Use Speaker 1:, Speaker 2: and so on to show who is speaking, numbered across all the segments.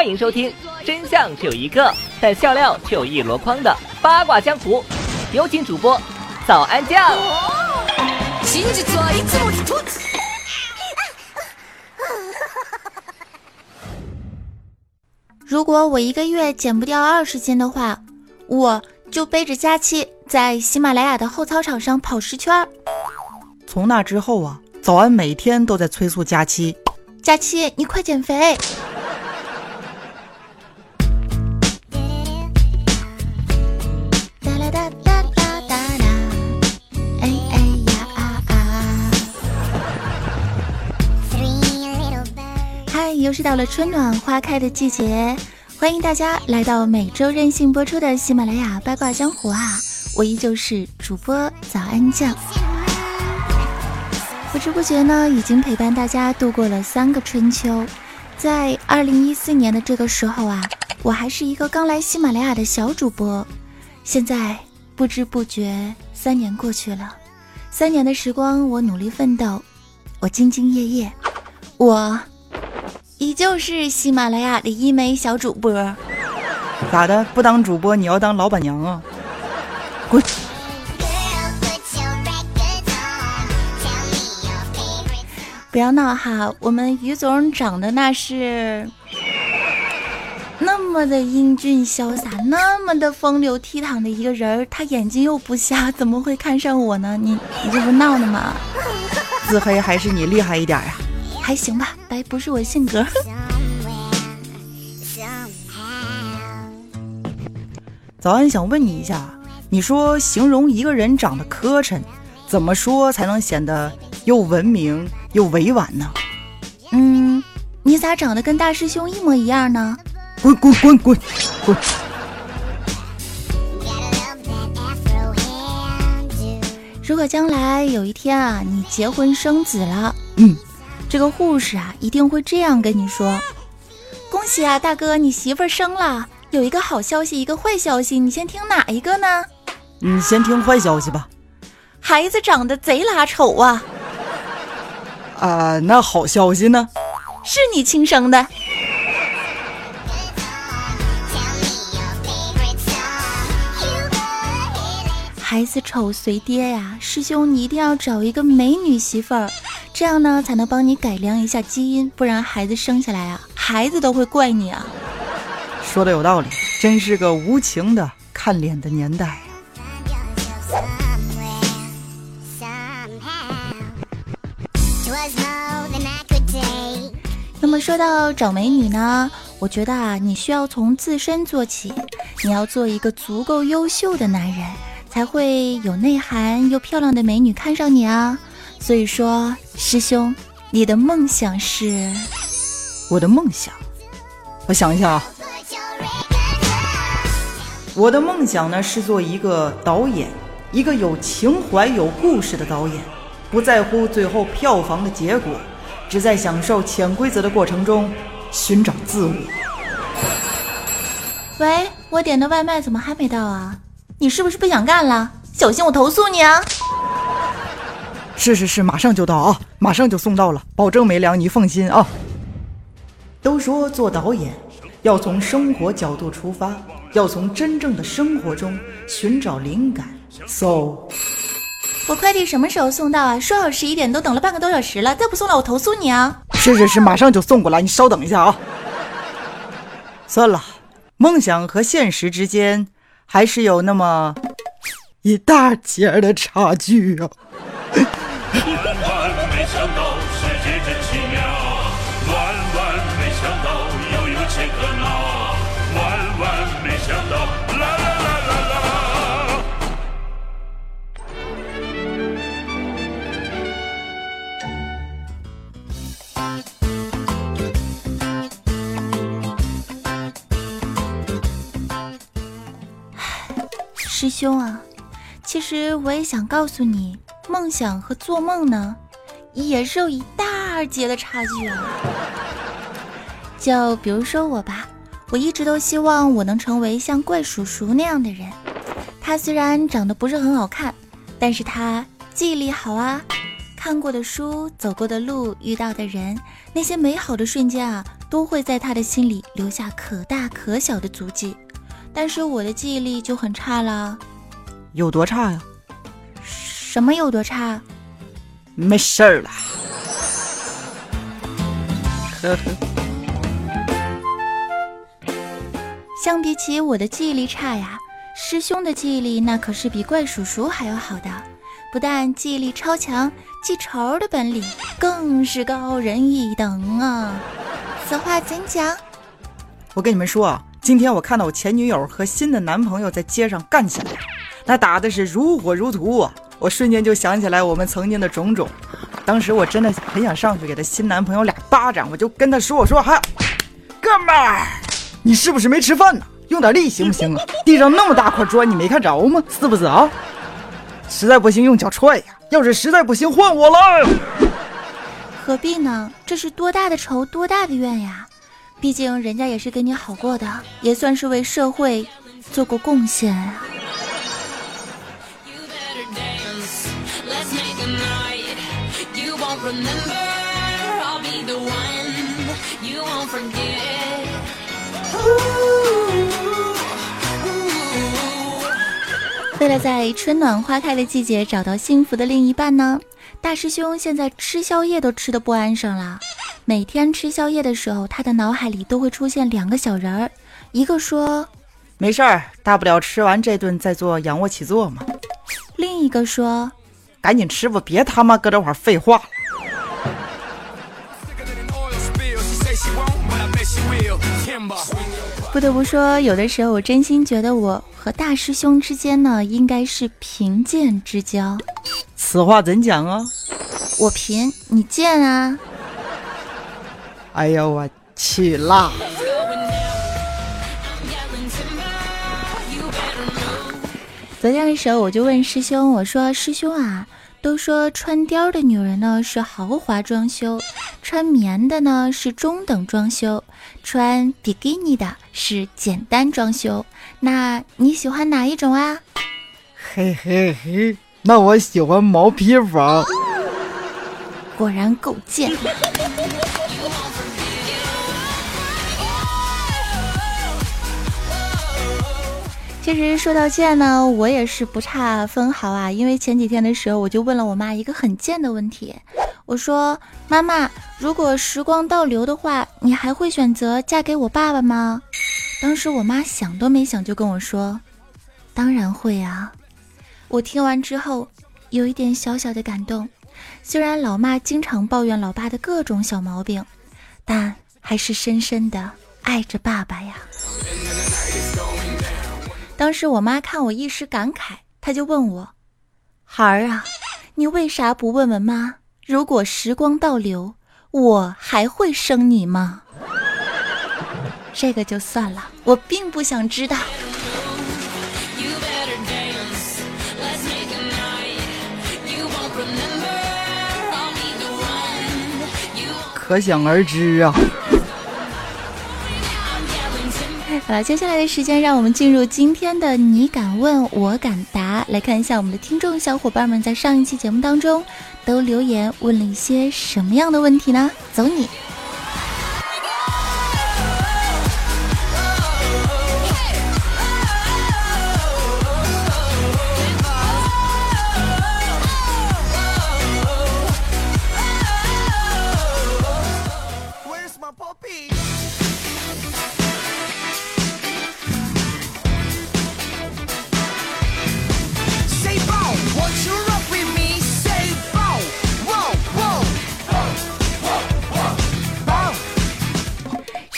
Speaker 1: 欢迎收听真相只有一个，但笑料却有一箩筐的八卦江湖。有请主播早安酱。
Speaker 2: 如果我一个月减不掉二十斤的话，我就背着佳期在喜马拉雅的后操场上跑十圈。
Speaker 3: 从那之后啊，早安每天都在催促佳期，
Speaker 2: 佳期你快减肥。到了春暖花开的季节，欢迎大家来到每周任性播出的喜马拉雅八卦江湖啊！我依旧是主播早安酱。不知不觉呢，已经陪伴大家度过了三个春秋。在二零一四年的这个时候啊，我还是一个刚来喜马拉雅的小主播。现在不知不觉三年过去了，三年的时光，我努力奋斗，我兢兢业业，我。依旧是喜马拉雅的一枚小主播，
Speaker 3: 咋的？不当主播你要当老板娘啊？滚！
Speaker 2: 不要闹哈！我们于总长得那是那么的英俊潇洒，那么的风流倜傥的一个人儿，他眼睛又不瞎，怎么会看上我呢？你你这不闹呢吗？
Speaker 3: 自黑还是你厉害一点呀？
Speaker 2: 还行吧，白不是我性格。
Speaker 3: 早安，想问你一下，你说形容一个人长得磕碜，怎么说才能显得又文明又委婉呢？
Speaker 2: 嗯，你咋长得跟大师兄一模一样呢？
Speaker 3: 滚滚滚滚滚！
Speaker 2: 如果将来有一天啊，你结婚生子了，
Speaker 3: 嗯。
Speaker 2: 这个护士啊，一定会这样跟你说：“恭喜啊，大哥，你媳妇儿生了。有一个好消息，一个坏消息，你先听哪一个呢？”
Speaker 3: 你先听坏消息吧。
Speaker 2: 孩子长得贼拉丑啊！
Speaker 3: 啊，那好消息呢？
Speaker 2: 是你亲生的。孩子丑随爹呀，师兄你一定要找一个美女媳妇儿。这样呢，才能帮你改良一下基因，不然孩子生下来啊，孩子都会怪你啊。
Speaker 3: 说的有道理，真是个无情的看脸的年代
Speaker 2: 那么说到找美女呢，我觉得啊，你需要从自身做起，你要做一个足够优秀的男人，才会有内涵又漂亮的美女看上你啊。所以说，师兄，你的梦想是？
Speaker 3: 我的梦想，我想一下啊，我的梦想呢是做一个导演，一个有情怀、有故事的导演，不在乎最后票房的结果，只在享受潜规则的过程中寻找自我。
Speaker 2: 喂，我点的外卖怎么还没到啊？你是不是不想干了？小心我投诉你啊！
Speaker 3: 是是是，马上就到啊，马上就送到了，保证没凉，你放心啊。都说做导演要从生活角度出发，要从真正的生活中寻找灵感。So，
Speaker 2: 我快递什么时候送到啊？说好十一点，都等了半个多小时了，再不送了我投诉你啊！
Speaker 3: 是是是，马上就送过来，你稍等一下啊。算了，梦想和现实之间还是有那么一大截的差距啊。
Speaker 2: 其实我也想告诉你，梦想和做梦呢，也是有一大截的差距啊。就比如说我吧，我一直都希望我能成为像怪叔叔那样的人。他虽然长得不是很好看，但是他记忆力好啊，看过的书、走过的路、遇到的人，那些美好的瞬间啊，都会在他的心里留下可大可小的足迹。但是我的记忆力就很差了。
Speaker 3: 有多差呀？
Speaker 2: 什么有多差？
Speaker 3: 没事儿了。呵呵。
Speaker 2: 相比起我的记忆力差呀，师兄的记忆力那可是比怪叔叔还要好的。不但记忆力超强，记仇的本领更是高人一等啊！此话怎讲？
Speaker 3: 我跟你们说啊，今天我看到我前女友和新的男朋友在街上干起来了，那打的是如火如荼啊！我瞬间就想起来我们曾经的种种，当时我真的很想上去给她新男朋友俩巴掌，我就跟他说：“我说哈，哥们儿，你是不是没吃饭呢？用点力行不行啊？地上那么大块砖，你没看着吗？是不是啊？”实在不行用脚踹呀！要是实在不行换我了。
Speaker 2: 何必呢？这是多大的仇，多大的怨呀！毕竟人家也是跟你好过的，也算是为社会做过贡献啊。Never i'll be the one you won't forget 为了在春暖花开的季节找到幸福的另一半呢，大师兄现在吃宵夜都吃的不安生了。每天吃宵夜的时候，他的脑海里都会出现两个小人儿，一个说：“
Speaker 3: 没事儿，大不了吃完这顿再做仰卧起坐嘛。”
Speaker 2: 另一个说：“
Speaker 3: 赶紧吃吧，别他妈搁这会儿废话了。”
Speaker 2: 不得不说，有的时候我真心觉得我和大师兄之间呢，应该是贫贱之交。
Speaker 3: 此话怎讲啊？
Speaker 2: 我贫，你贱啊！
Speaker 3: 哎呀，我去啦！
Speaker 2: 昨天的时候，我就问师兄，我说：“师兄啊。”都说穿貂的女人呢是豪华装修，穿棉的呢是中等装修，穿比基尼的是简单装修。那你喜欢哪一种啊？
Speaker 3: 嘿嘿嘿，那我喜欢毛坯房。
Speaker 2: 果然够贱。其实说到贱呢，我也是不差分毫啊。因为前几天的时候，我就问了我妈一个很贱的问题，我说：“妈妈，如果时光倒流的话，你还会选择嫁给我爸爸吗？”当时我妈想都没想就跟我说：“当然会啊。”我听完之后有一点小小的感动。虽然老妈经常抱怨老爸的各种小毛病，但还是深深的爱着爸爸呀。当时我妈看我一时感慨，她就问我：“孩儿啊，你为啥不问问妈？如果时光倒流，我还会生你吗？”这个就算了，我并不想知道。
Speaker 3: 可想而知啊。
Speaker 2: 好了，接下来的时间，让我们进入今天的你敢问我敢答，来看一下我们的听众小伙伴们在上一期节目当中都留言问了一些什么样的问题呢？走你！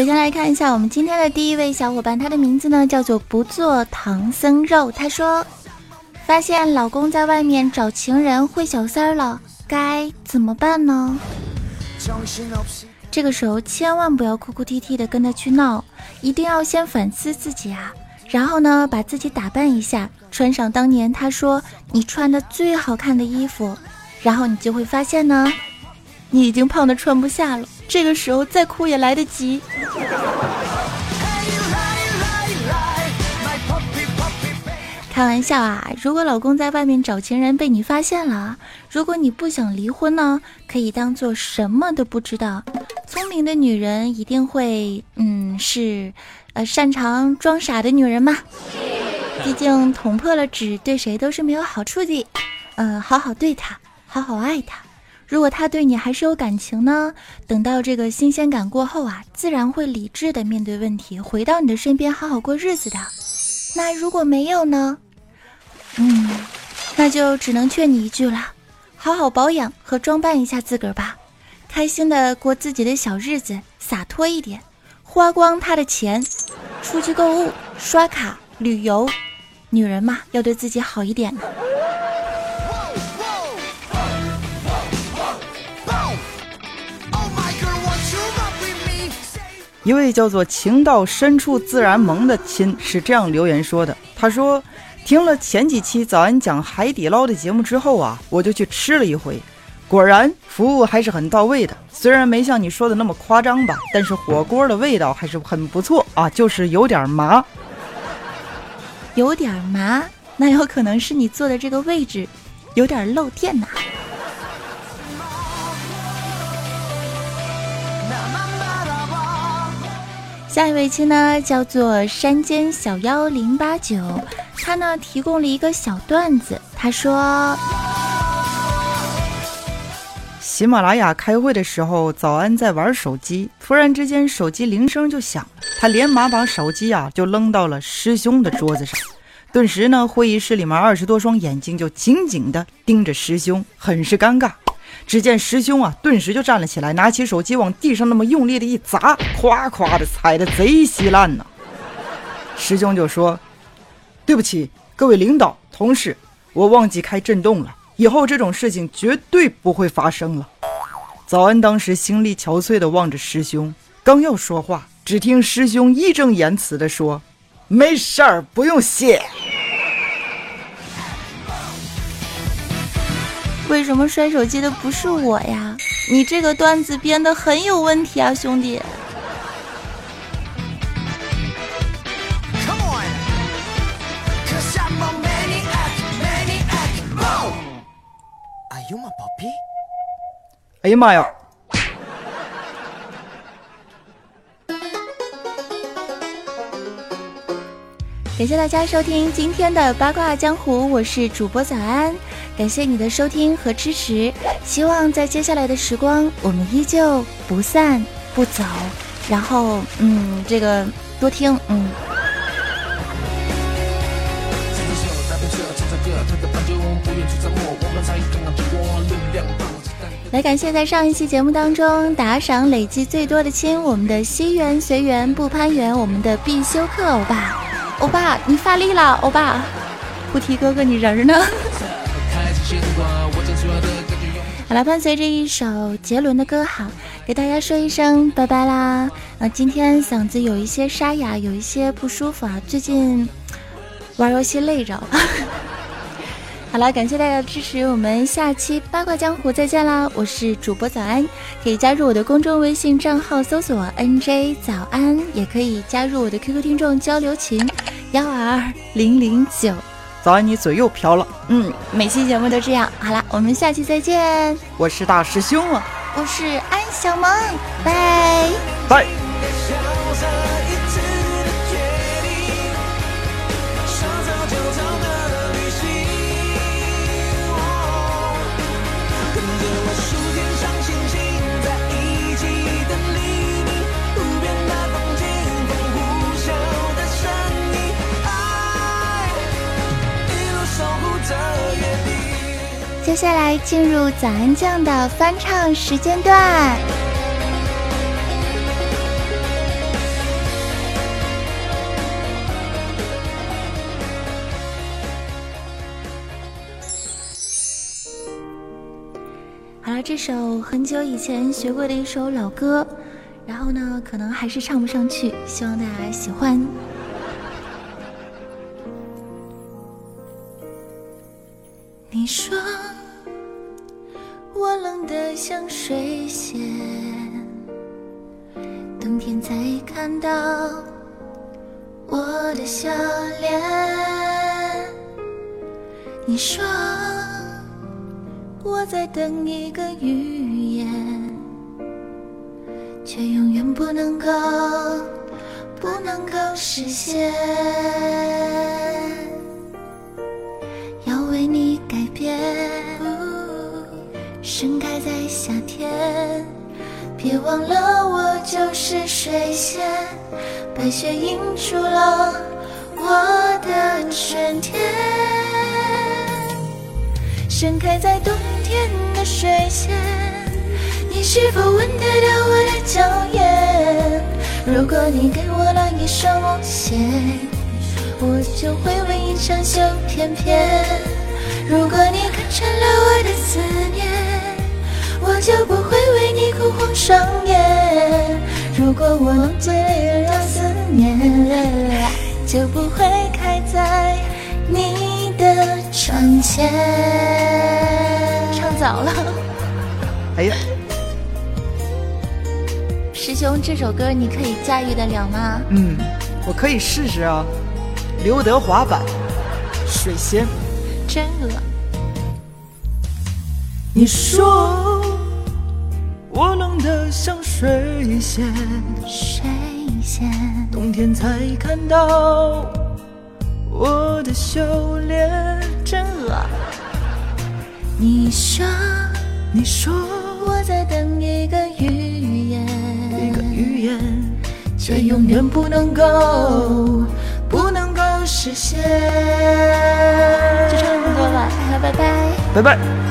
Speaker 2: 首先来看一下我们今天的第一位小伙伴，他的名字呢叫做不做唐僧肉。他说，发现老公在外面找情人会小三儿了，该怎么办呢？这个时候千万不要哭哭啼啼的跟他去闹，一定要先反思自己啊，然后呢把自己打扮一下，穿上当年他说你穿的最好看的衣服，然后你就会发现呢，你已经胖的穿不下了。这个时候再哭也来得及。开玩笑啊！如果老公在外面找情人被你发现了，如果你不想离婚呢，可以当做什么都不知道，聪明的女人一定会，嗯，是，呃，擅长装傻的女人嘛。毕竟捅破了纸对谁都是没有好处的。嗯，好好对她，好好爱她。如果他对你还是有感情呢，等到这个新鲜感过后啊，自然会理智的面对问题，回到你的身边好好过日子的。那如果没有呢？嗯，那就只能劝你一句了，好好保养和装扮一下自个儿吧。开心的过自己的小日子，洒脱一点，花光他的钱，出去购物、刷卡、旅游。女人嘛，要对自己好一点。
Speaker 3: 一位叫做“情到深处自然萌”的亲是这样留言说的：“他说，听了前几期早安讲海底捞的节目之后啊，我就去吃了一回。”果然服务还是很到位的，虽然没像你说的那么夸张吧，但是火锅的味道还是很不错啊，就是有点麻，
Speaker 2: 有点麻，那有可能是你坐的这个位置有点漏电呐。下一位亲呢，叫做山间小妖零八九，他呢提供了一个小段子，他说。
Speaker 3: 喜马拉雅开会的时候，早安在玩手机，突然之间手机铃声就响了，他连忙把手机啊就扔到了师兄的桌子上，顿时呢，会议室里面二十多双眼睛就紧紧的盯着师兄，很是尴尬。只见师兄啊，顿时就站了起来，拿起手机往地上那么用力的一砸，夸夸的踩的贼稀烂呐。师兄就说：“对不起，各位领导同事，我忘记开震动了。”以后这种事情绝对不会发生了。早安当时心力憔悴的望着师兄，刚要说话，只听师兄义正言辞地说：“没事儿，不用谢。”
Speaker 2: 为什么摔手机的不是我呀？你这个段子编的很有问题啊，兄弟。
Speaker 3: 哎呀妈呀！
Speaker 2: 感谢大家收听今天的八卦江湖，我是主播早安，感谢你的收听和支持，希望在接下来的时光，我们依旧不散不走，然后嗯，这个多听嗯。来感谢在上一期节目当中打赏累计最多的亲，我们的西缘随缘不攀缘，我们的必修课欧巴，欧巴你发力了，欧巴，菩提哥哥你人呢？好了，伴随着一首杰伦的歌，好，给大家说一声拜拜啦。啊今天嗓子有一些沙哑，有一些不舒服啊，最近玩游戏累着。好了，感谢大家的支持，我们下期八卦江湖再见啦！我是主播早安，可以加入我的公众微信账号搜索 NJ 早安，也可以加入我的 QQ 听众交流群幺二零零九。
Speaker 3: 早安，你嘴又飘了。
Speaker 2: 嗯，每期节目都这样。好了，我们下期再见。
Speaker 3: 我是大师兄啊，
Speaker 2: 我是安小萌，拜
Speaker 3: 拜。
Speaker 2: 接下来进入早安酱的翻唱时间段。好了，这首很久以前学过的一首老歌，然后呢，可能还是唱不上去，希望大家喜欢。你说。像水仙，冬天才看到我的笑脸。你说我在等一个预言。却永远不能够，不能够实现。盛开在夏天。别忘了，我就是水仙，白雪映出了我的春天。盛开在冬天的水仙。你是否闻得到我的娇艳？如果你给我了一双无限，我就会为你长袖翩翩。如果你看穿了我的思念，我就不会为你哭红双眼。如果我能醉了思念，就不会开在你的窗前。唱早了，
Speaker 3: 哎呀。
Speaker 2: 师兄，这首歌你可以驾驭得了吗？
Speaker 3: 嗯，我可以试试啊。刘德华版《水仙》，
Speaker 2: 真恶。
Speaker 3: 你说我冷得像水仙，
Speaker 2: 水仙，
Speaker 3: 冬天才看到我的修炼，
Speaker 2: 真恶。你说，
Speaker 3: 你说
Speaker 2: 我在等一个预言，一个预言。却永远不能够，不能够实现。就唱这么多了，大家拜拜，
Speaker 3: 拜拜。